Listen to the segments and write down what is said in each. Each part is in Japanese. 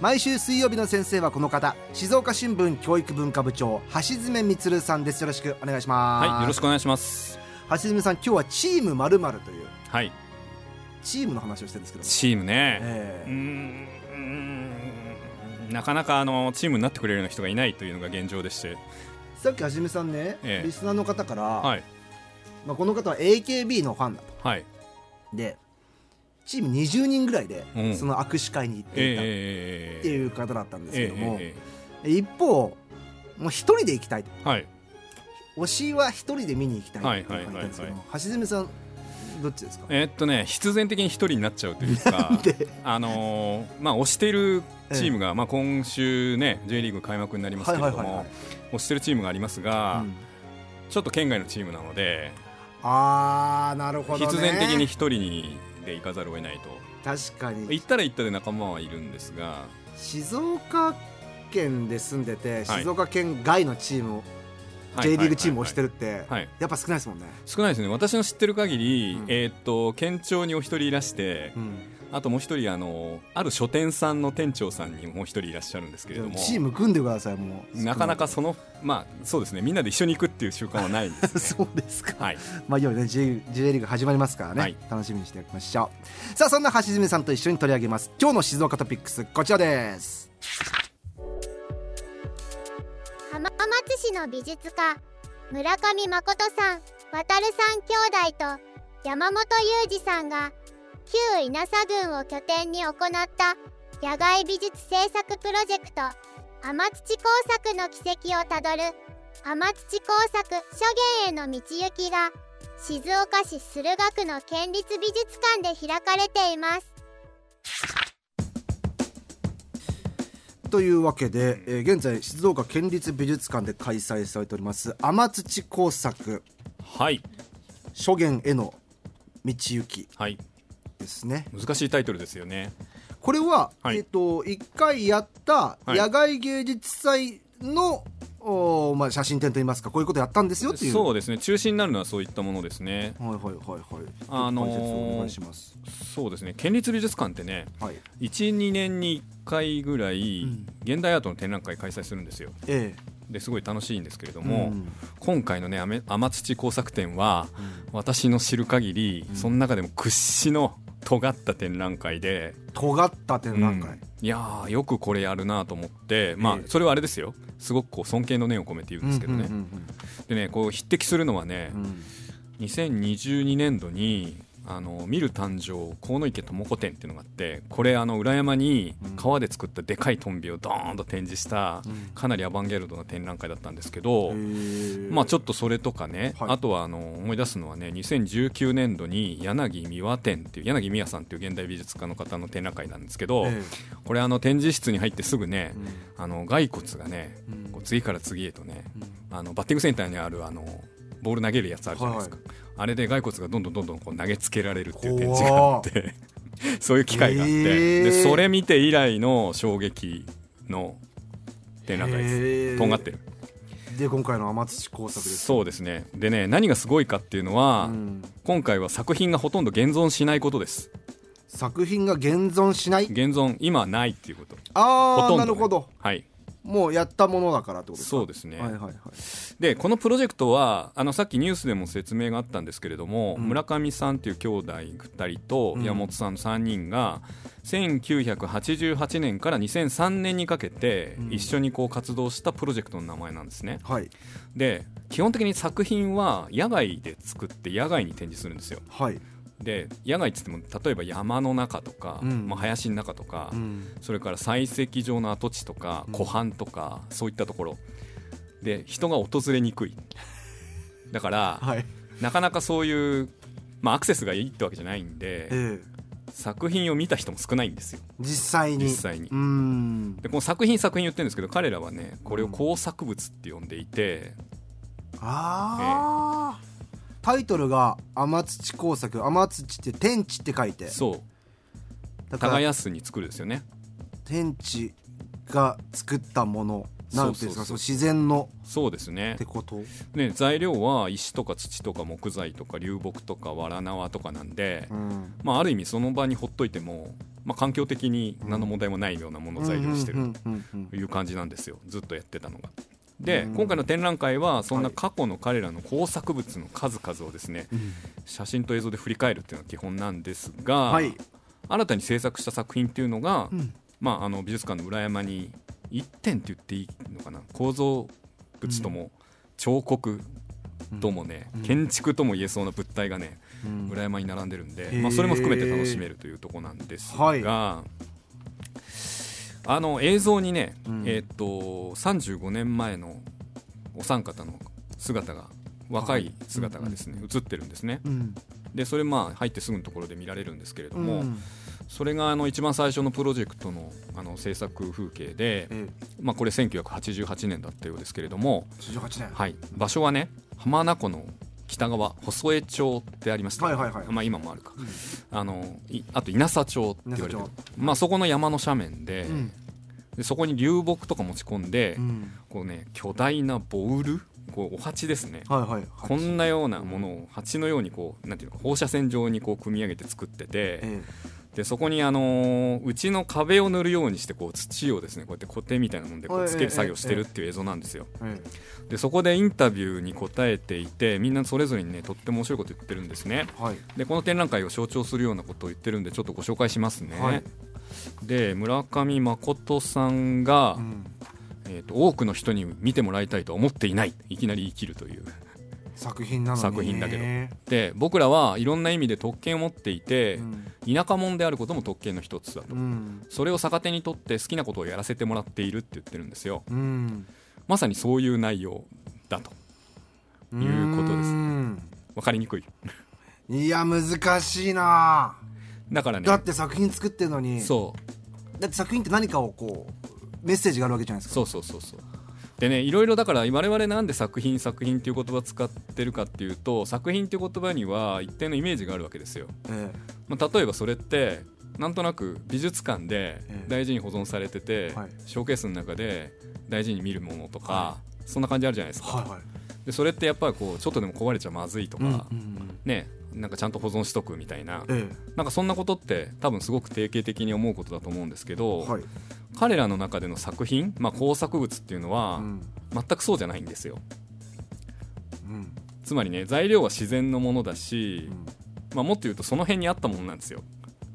毎週水曜日の先生はこの方静岡新聞教育文化部長橋爪充さんです。よろしくお願いします。はい、よろしくお願いします。橋爪さん今日はチームまるまるというはい、チームの話をしてるんですけど。もチームね。えーんうーん。なかなかあのチームになってくれるような人がいないというのが現状でして、さっきはじめさんね、ええ。リスナーの方から、はい、まあ、この方は AKB のファンだと。はい、でチーム20人ぐらいで、うん。その握手会に行っていた。っえ。ていう方だったんですけども、え一方もう一人で行きたいと。えはい、推しは一人で見に行きたいってはい言ったんですけどはい橋爪さんどっちですか？えーっとね必然的に一人になっちゃうというか で？あのーまあ推しているチームが、まあ今週ね J リーグ開幕になりますけれども、はいはいはいはい。推してるチームがありますが、うん。ちょっと県外のチームなので、あーなるほどね。必然的に一人にで行かざるを得ないと。確かに。行ったら行ったで仲間はいるんですが、静岡県で住んでてはい。静岡県外のチームを、はい。J リーグチームを推してる。るって、はい。やっぱ少ないですもんね、少ないですね。私の知ってる限り、うん。えーっと県庁にお一人いらして、うんあともう一人あのある書店さんの店長さんにもう一人いらっしゃるんですけれども。チーム組んでくださいもう。なかなかそのまあそうですね。みんなで一緒に行くっていう習慣はないんで。す ねそうですか。はい。まあいよいよね J, J リーグ始まりますからね、はい。楽しみにしておきましょう。さあそんな橋爪さんと一緒に取り上げます。今日の静岡トピックスこちらです。浜松市の美術家村上誠さん渡るさん兄弟と山本裕二さんが旧稲佐郡を拠点に行った野外美術制作プロジェクト天土工作の軌跡をたどる天土工作諸言への道行きが静岡市駿河区の県立美術館で開かれています。というわけで、えー現在静岡県立美術館で開催されております天土工作。はい。諸言への道行き。はいですね。難しいタイトルですよね。これは、はい。えっ、と1回やったはい。野外芸術祭の、おーまあ、写真展といいますかこういうことやったんですよっていう。そうですね。中心になるのはそういったものですね。はいはいはいはい。あのー解説をお願いします。そうですね。県立美術館ってねはい。12年に1回ぐらい、うん。現代アートの展覧会開催するんですよ。えですごい楽しいんですけれどえも、ん。今回のね天天土工作展は私の知る限り、うん。その中でも屈指の尖った展覧会で、尖った展覧会、うん。いやーよくこれやるなと思って。まあええそれはあれですよ。すごくこう尊敬の念を込めて言うんですけどね、でねこう匹敵するのはねう、ん。うん2022年度にあの見る誕生河池智子展っていうのがあってこれあの裏山にうん川で作ったでかいトンビをドーンと展示したうんかなりアバンギャルドな展覧会だったんですけど、まあちょっとそれとかね、はい。あとはあの思い出すのはね2019年度に柳美和展っていう柳美和さんっていう現代美術家の方の展覧会なんですけど、えこれあの展示室に入ってすぐねえ、あの骸骨がねうん。こう次から次へとねうん。あのバッティングセンターにあるあのボール投げるやつあるじゃないですか、はあれで骸骨がどんどんどんどんこう投げつけられるっていう展示があって そういう機会があって、へー。でそれ見て以来の衝撃の展覧会です。へー。とんがってる。で今回の天土工作ですそうですね。でね何がすごいかっていうのは、うん。今回は作品がほとんど現存しないことです。作品が現存しない？現存今はないっていうこと。ああね。なるほど。はいもうやったものだからってことですか？そうですね、はいはいはい。でこのプロジェクトはあのさっきニュースでも説明があったんですけれども、うん。村上さんっていう兄弟2人とうん。山本さんの3人が1988年から2003年にかけてうん。一緒にこう活動したプロジェクトの名前なんですね。はい。で基本的に作品は野外で作って野外に展示するんですよ。はいで野外っつっても例えば山の中とか、うん。まあ、林の中とか、うん。それから採石場の跡地とかうん。湖畔とか、そういったところ。で人が訪れにくい。だから、はい。なかなかそういう、まあ、アクセスがいいってわけじゃないんでええ。作品を見た人も少ないんですよ。実際に。実際に。でこの作品作品言ってるんですけど彼らはねこれを工作物って呼んでいて、ああ、タイトルが天土工作天土って天地って書いて。そう。だから耕すに作るですよね。天地が作ったもの。なんていうんですかそう自然の。そうですね。ってこと？ね材料は石とか土とか木材とか流木とかわら縄とかなんで、うん。まあ、ある意味その場にほっといても、まあ、環境的に何の問題もないようなものを材料にしてるという感じなんですよ。ずっとやってたのが。で、うん。今回の展覧会はそんなはい過去の彼らの工作物の数々をですねうん。写真と映像で振り返るっていうのが基本なんですが、はい。新たに制作した作品っていうのが、うん。まあ、あの美術館の裏山に1点って言っていいのかな構造物とも彫刻ともね、うん。建築とも言えそうな物体がねうん。裏山に並んでるんで、まあ、それも含めて楽しめるというところなんですが、はいあの映像にね、うん。えーっと35年前のお三方の姿が若い姿がですね、映ってるんですね。うん。でそれまあ入ってすぐのところで見られるんですけれども、うん。それがあの一番最初のプロジェクトのあの制作風景で、えまあ、これ1988年だったようですけれども、18年。はい、場所はね浜名湖の北側細江町ってありました、はいはいはい。まあ、今もあるか。うん。あのいあと稲佐町って言われてる。まあ、そこの山の斜面で,、うんでそこに流木とか持ち込んで、うん。こうね、巨大なボウル？こうお鉢ですね。はいはいこんなようなものを鉢のようにこうなんていうのか放射線状にこう組み上げて作ってて、えでそこにあのーうちの壁を塗るようにしてこう土をですねこうやって固定みたいなもんでこうつける作業してるっていう映像なんですよ。ええでそこでインタビューに答えていてみんなそれぞれにねとっても面白いこと言ってるんですね。えはい。でこの展覧会を象徴するようなことを言ってるんでちょっとご紹介しますね。はいで村上誠さんが、うん。えーと多くの人に見てもらいたいとは思っていない。いきなり言い切るという。作品なのに作品だけど。で僕らはいろんな意味で特権を持っていて、うん。田舎者であることも特権の一つだと、うん。それを逆手にとって好きなことをやらせてもらっているって言ってるんですよ。うん。まさにそういう内容だと。いうことですうん。分かりにくい。いや難しいなだからね。だって作品作ってるのに。そう。だって作品って何かをこうメッセージがあるわけじゃないですか。そうそうそうそう。でねいろいろだから我々なんで作品作品っていう言葉使ってるかっていうと作品っていう言葉には一定のイメージがあるわけですよ、えまあ、例えばそれってなんとなく美術館でええ。大事に保存されてて、はい。ショーケースの中で大事に見るものとか、はそんな感じあるじゃないですか、えはいはい。でそれってやっぱりこうちょっとでも壊れちゃまずいとか、うんうん。ねなんかちゃんと保存しとくみたいな。えなんかそんなことって多分すごく定型的に思うことだと思うんですけえど、はい。彼らの中での作品、まあ、工作物っていうのはうん。全くそうじゃないんですよ。うん。つまりね材料は自然のものだし、まあ、もっと言うとその辺にあったものなんですよ。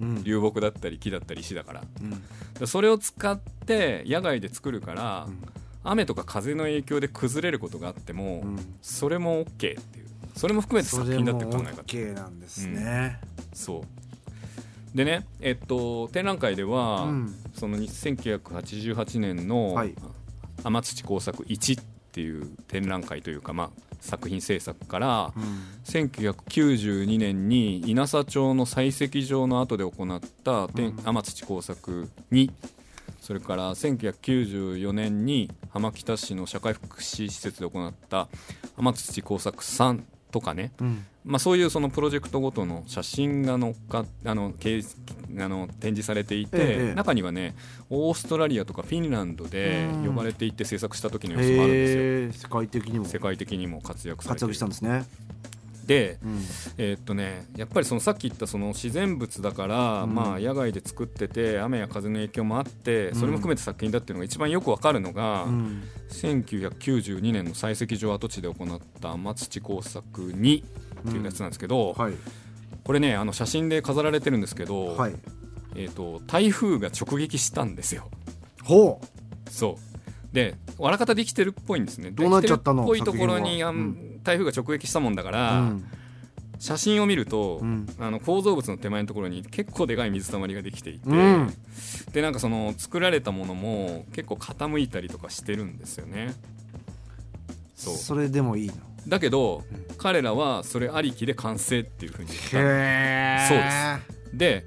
うん。流木だったり木だったり石だから。うん。でそれを使って野外で作るから、雨とか風の影響で崩れることがあっても、うん。それも OK っていうそれも含めて作品だもって考え方。OK なんですね。そう。でねえっと展覧会では、うん。その1988年のはい。天土工作1っていう展覧会というか、まあ、作品制作から、うん。1992年に稲佐町の採石場の後で行った天うん。天土工作2それから1994年に浜北市の社会福祉施設で行った天土工作3とかね、うん。まあ、そういうそのプロジェクトごとの写真が載っかあの掲あの展示されていて、ええ中にはねオーストラリアとかフィンランドでうん。呼ばれていって制作した時の様子もあるんですよ。世界的にも。世界的にも活躍されて活躍したんですねで、うん。えーっとね、やっぱりそのさっき言ったその自然物だから、うん。まあ、野外で作ってて雨や風の影響もあってそれも含めて作品だっていうのが一番よくわかるのが、うん。1992年の採石場跡地で行った天土工作2っていうやつなんですけど、はい。これねあの写真で飾られてるんですけど、はい。えー、と台風が直撃したんですよ。ほう。そうでわらかたできてるっぽいんですね。どうなっちゃったの？っぽいところに、あんうん。台風が直撃したもんだから、うん。写真を見ると、うん。あの構造物の手前のところに結構でかい水たまりができていて、うん。でなんかその作られたものも結構傾いたりとかしてるんですよね。そう。それでもいいの？だけど、彼らはそれありきで完成っていうふうに言ったそうです。で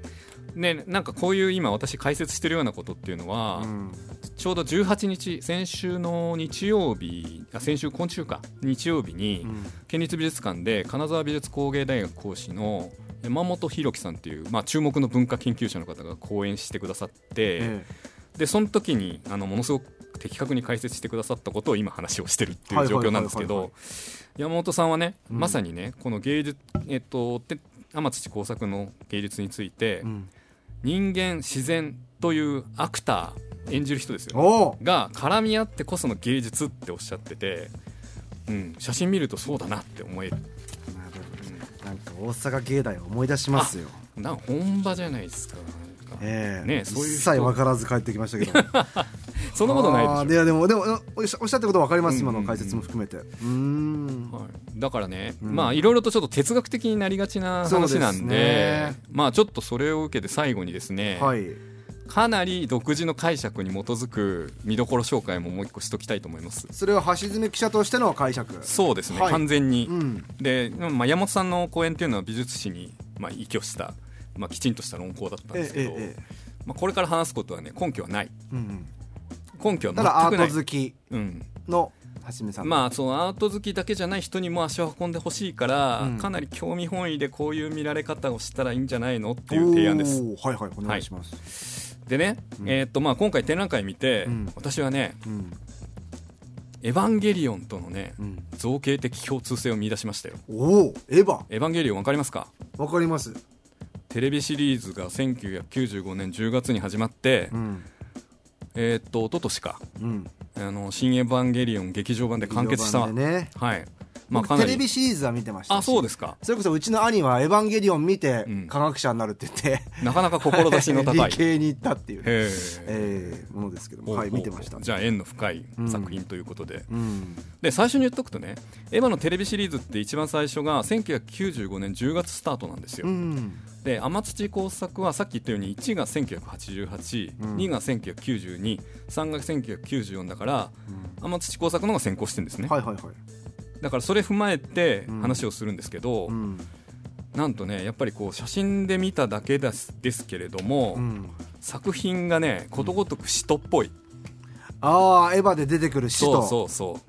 でなんかこういう今私解説してるようなことっていうのは、うん。ちょうど18日先週の日曜日あ先週今週か。日曜日に、うん。県立美術館で金沢美術工芸大学講師の山本博樹さんっていう、まあ、注目の文化研究者の方が講演してくださって、えでその時にあのものすごく的確に解説してくださったことを今話をしてるっていう状況なんですけど山本さんはね、うん。まさにねこの芸術えっとて天土工作の芸術について、えうん人間自然というアクター演じる人ですよ。が絡み合ってこその芸術っておっしゃってて、うん、写真見るとそうだなって思える、なんか大阪芸大を思い出しますよ。うん、な本場じゃないですかええ。ねそういう人。一切分からず帰ってきましたけど そんなことないでしいやでもでもおっしゃおっしゃってること分かります、うん今の解説も含めて。うーん。はい、だからね、うん。まあいろいろとちょっと哲学的になりがちな話なんでね。まあちょっとそれを受けて最後にですね、はい。かなり独自の解釈に基づく見どころ紹介ももう一個しときたいと思います。それは橋爪記者としての解釈。そうですね、はい。完全に、うん。で、まあ、山本さんの講演っていうのは美術史に、まあ、依拠した、まあ、きちんとした論考だったんですけど、まあ、これから話すことはね根拠はない。うん根拠はただア全くない。ート好きうん、の橋爪さん。まあそのアート好きだけじゃない人にも足を運んでほしいから、うん。かなり興味本位でこういう見られ方をしたらいいんじゃないのっていう提案です。はいはいお願いします、でね、うん。えーっとまあ、今回展覧会見て、うん。私はねうん「エヴァンゲリオン」とのねうん、造形的共通性を見出しましたよ。おおエヴァ。エヴァンゲリオンわかりますか？わかりますテレビシリーズが1995年10月に始まって、うん。えーっと一昨年かうん。あの新エヴァンゲリオン劇場版で完結した、ね。はいまあテレビシリーズは見てましたし。あそうですか。それこそうちの兄は「エヴァンゲリオン」見てうん。科学者になるって言って、なかなか志の高い。理系に行ったっていう、えーものですけど。もはい見てました。じゃあ縁の深い作品ということで、うん。で最初に言っとくとねエヴァのテレビシリーズって一番最初が1995年10月スタートなんですよ、うん。で天土工作はさっき言ったように1が1988、うん。2が1992、3が1994だから天土工作の方が先行してるんですね、はいはいはいだからそれ踏まえてうん。話をするんですけど、うん。なんとねやっぱりこう写真で見ただけですですけれども、うん。作品がねことごとく使徒っぽい、ああエヴァで出てくる使徒そうそうそ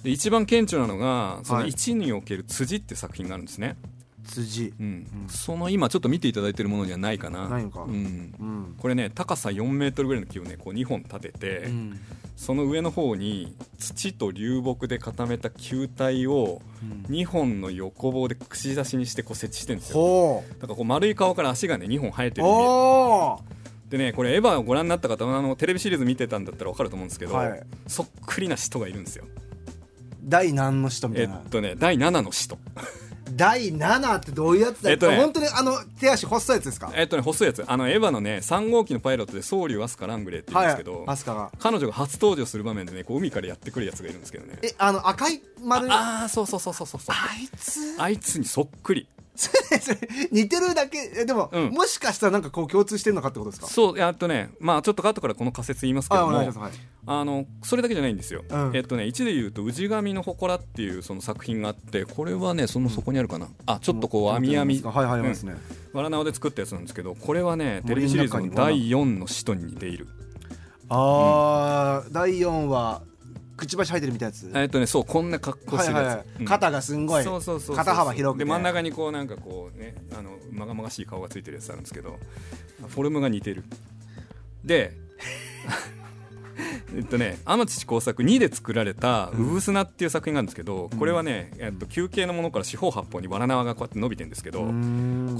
う。で一番顕著なのがそのはい。1における辻って作品があるんですね、辻。うん。うん。その今ちょっと見ていただいてるものにはないかな。ないのか。うん、うん。これね高さ4メートルぐらいの木をねこう2本立てて、うん。その上の方に土と流木で固めた球体をうん。2本の横棒で串刺しにしてこう設置してるんですよ。ほだからこう丸い顔から足がね2本生えてう。るでねこれエヴァをご覧になった方はあのテレビシリーズ見てたんだったら分かると思うんですけど、はい。そっくりな使徒がいるんですよ。第何の使徒みたえいな。っとね第7の使徒第7ってどういうやつだ？えっとね。本当にあの手足細いやつですか？えっとね細いやつ。あのエヴァのね3号機のパイロットでソウリュウアスカ・ラングレーって言うんですけど、アスカが彼女が初登場する場面でねこう海からやってくるやつがいるんですけどね。えあの赤い丸。いああそうそうそうそうそうそう。あいつ？あいつにそっくりそ れ似てるだけえでも、うん。もしかしたらなんかこう共通してるのかってことですか？そうえっとねまあちょっと後からこの仮説言いますけあど。もお願いします。はいあのそれだけじゃないんですよ、うん。えっとね1で言うと「氏神の祠」っていうその作品があってこれはねそのそこにあるかな、あちょっとこう網網。はいはいありますね、わら縄で作ったやつなんですけどこれはねテレビシリーズの第4の使徒に似ているああ、第4話くちばし生えてるみたいなやつ、えっとねそうこんな格好してるはいはいはい。やつ、うん。肩がすんごい。そうそうそうそう。肩幅広くて。で真ん中にこうなんかこうねあのまがまがしい顔がついてるやつあるんですけどフォルムが似てる。でえっとね天地工作2で作られた「うぶすな」っていう作品があるんですけど、これはね、えっと、球形のものから四方八方にわら縄がこうやって伸びてるんですけど、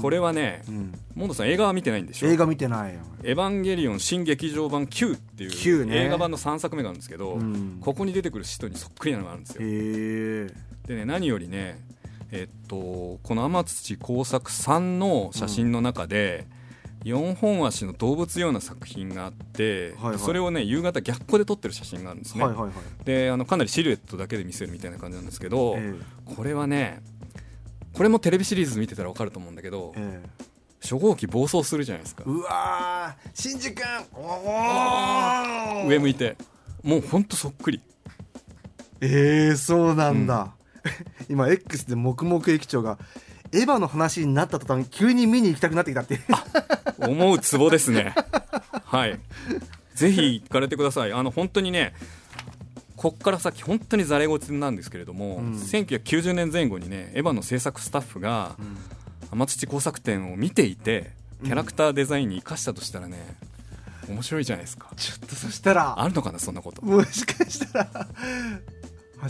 これはねうん。モンドさん映画は見てないんでしょ？映画見てないよ。エヴァンゲリオン新劇場版 Q っていうね。映画版の3作目があるんですけど、うん。ここに出てくる使徒にそっくりなのがあるんですよ。でね何よりねえっとこの天土工作3の写真の中で、4本足の動物ような作品があって、はいはい。それをね夕方逆光で撮ってる写真があるんですね、はいはいはい。であのかなりシルエットだけで見せるみたいな感じなんですけど、えこれはねこれもテレビシリーズ見てたら分かると思うんだけどええ。初号機暴走するじゃないですか。えうわーシンジ君。おお上向いて。もうほんとそっくり。えー、そうなんだ、今 X で黙々駅長がエヴァの話になった途端急に見に行きたくなってきたって思うツボですね。はい。ぜひ行かれてください。あの本当にねこっから先本当にざれ言なんですけれども、うん。1990年前後にねエヴァの制作スタッフが天土工作展を見ていてキャラクターデザインに生かしたとしたらね面白いじゃないですか。ちょっとそしたらあるのかなそんなこと。もしかしたら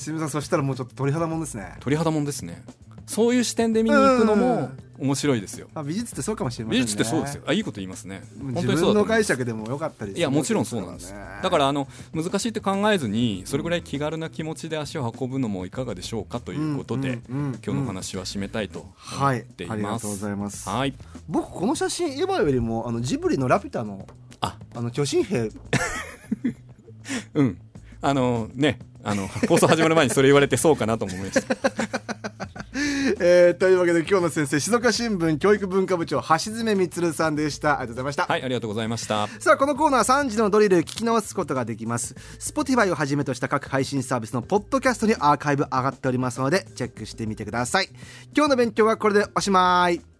橋本さんそしたらもうちょっと鳥肌もんですね。鳥肌もんですねそういう視点で見に行くのも面白いですよ。あ美術ってそうかもしれませんね。美術ってそうですよ。あいいこと言いますね。自本当にそうだ解釈でもよかったりいやもちろんそうなんですだからあの難しいって考えずにそれぐらい気軽な気持ちで足を運ぶのもいかがでしょうかということで、うんうんうん今日の話は締めたいと思はいっています、ありがとうござい。ますはい。僕この写真エヴァよりもあのジブリのラピュタのあ。あの巨神兵。うん。あのねあの放送始まる前にそれ言われてそうかなとも思いましたえーというわけで今日の先生静岡新聞教育文化部長橋爪充さんでした。ありがとうございました、はいありがとうございました。さあこのコーナー3時のドリル聞き直すことができます。Spotify をはじめとした各配信サービスのポッドキャストにアーカイブ上がっておりますのでチェックしてみてください。今日の勉強はこれでおしまい